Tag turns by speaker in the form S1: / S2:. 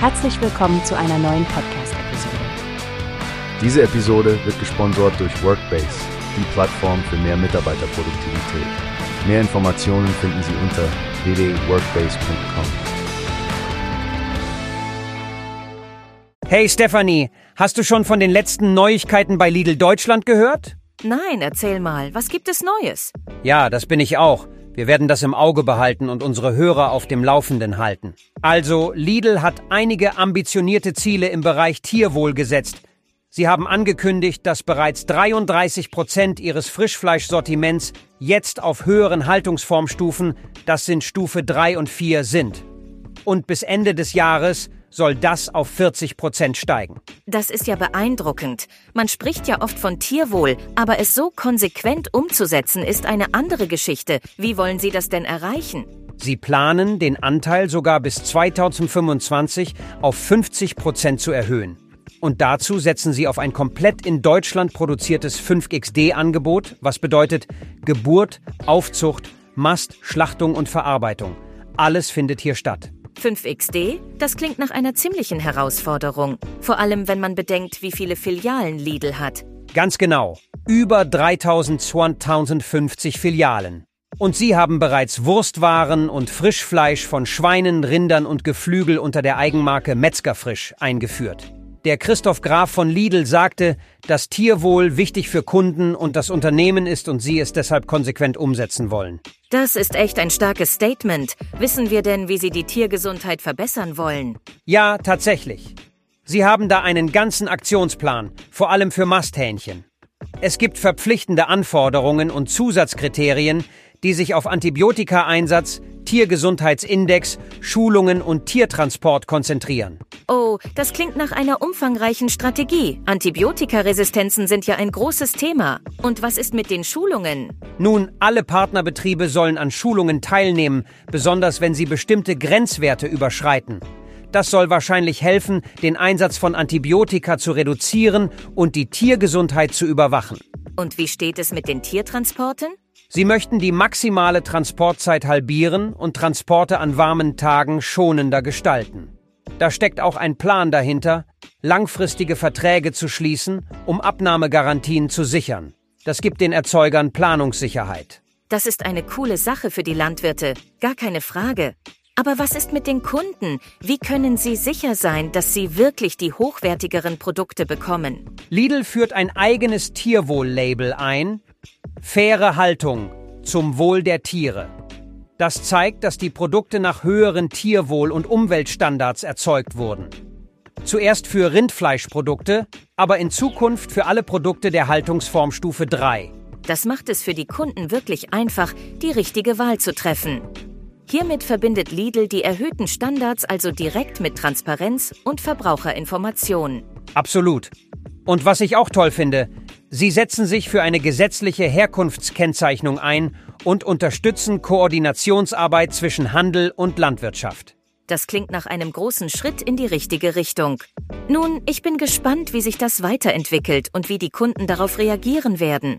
S1: Herzlich willkommen zu einer neuen Podcast-Episode.
S2: Diese Episode wird gesponsert durch Workbase, die Plattform für mehr Mitarbeiterproduktivität. Mehr Informationen finden Sie unter www.workbase.com.
S3: Hey Stephanie, hast du schon von den letzten Neuigkeiten bei Lidl Deutschland gehört?
S4: Nein, erzähl mal, was gibt es Neues?
S3: Ja, das bin ich auch. Wir werden das im Auge behalten und unsere Hörer auf dem Laufenden halten. Also, Lidl hat einige ambitionierte Ziele im Bereich Tierwohl gesetzt. Sie haben angekündigt, dass bereits 33 Prozent ihres Frischfleischsortiments jetzt auf höheren Haltungsformstufen, das sind Stufe 3 und 4, sind. Und bis Ende des Jahres soll das auf 40 Prozent steigen.
S4: Das ist ja beeindruckend. Man spricht ja oft von Tierwohl, aber es so konsequent umzusetzen ist eine andere Geschichte. Wie wollen Sie das denn erreichen?
S3: Sie planen, den Anteil sogar bis 2025 auf 50 Prozent zu erhöhen. Und dazu setzen sie auf ein komplett in Deutschland produziertes 5XD-Angebot, was bedeutet Geburt, Aufzucht, Mast, Schlachtung und Verarbeitung. Alles findet hier statt.
S4: 5XD? Das klingt nach einer ziemlichen Herausforderung. Vor allem, wenn man bedenkt, wie viele Filialen Lidl hat.
S3: Ganz genau. Über 3250 Filialen. Und sie haben bereits Wurstwaren und Frischfleisch von Schweinen, Rindern und Geflügel unter der Eigenmarke Metzgerfrisch eingeführt. Der Christoph Graf von Lidl sagte, dass Tierwohl wichtig für Kunden und das Unternehmen ist und sie es deshalb konsequent umsetzen wollen.
S4: Das ist echt ein starkes Statement. Wissen wir denn, wie Sie die Tiergesundheit verbessern wollen?
S3: Ja, tatsächlich. Sie haben da einen ganzen Aktionsplan, vor allem für Masthähnchen. Es gibt verpflichtende Anforderungen und Zusatzkriterien, die sich auf Antibiotikaeinsatz, Tiergesundheitsindex, Schulungen und Tiertransport konzentrieren.
S4: Oh, das klingt nach einer umfangreichen Strategie. Antibiotikaresistenzen sind ja ein großes Thema. Und was ist mit den Schulungen?
S3: Nun, alle Partnerbetriebe sollen an Schulungen teilnehmen, besonders wenn sie bestimmte Grenzwerte überschreiten. Das soll wahrscheinlich helfen, den Einsatz von Antibiotika zu reduzieren und die Tiergesundheit zu überwachen.
S4: Und wie steht es mit den Tiertransporten?
S3: Sie möchten die maximale Transportzeit halbieren und Transporte an warmen Tagen schonender gestalten. Da steckt auch ein Plan dahinter, langfristige Verträge zu schließen, um Abnahmegarantien zu sichern. Das gibt den Erzeugern Planungssicherheit.
S4: Das ist eine coole Sache für die Landwirte, gar keine Frage. Aber was ist mit den Kunden? Wie können sie sicher sein, dass sie wirklich die hochwertigeren Produkte bekommen?
S3: Lidl führt ein eigenes Tierwohl-Label ein, Faire Haltung zum Wohl der Tiere. Das zeigt, dass die Produkte nach höheren Tierwohl- und Umweltstandards erzeugt wurden. Zuerst für Rindfleischprodukte, aber in Zukunft für alle Produkte der Haltungsformstufe 3.
S4: Das macht es für die Kunden wirklich einfach, die richtige Wahl zu treffen. Hiermit verbindet Lidl die erhöhten Standards also direkt mit Transparenz und Verbraucherinformation.
S3: Absolut. Und was ich auch toll finde, Sie setzen sich für eine gesetzliche Herkunftskennzeichnung ein und unterstützen Koordinationsarbeit zwischen Handel und Landwirtschaft.
S4: Das klingt nach einem großen Schritt in die richtige Richtung. Nun, ich bin gespannt, wie sich das weiterentwickelt und wie die Kunden darauf reagieren werden.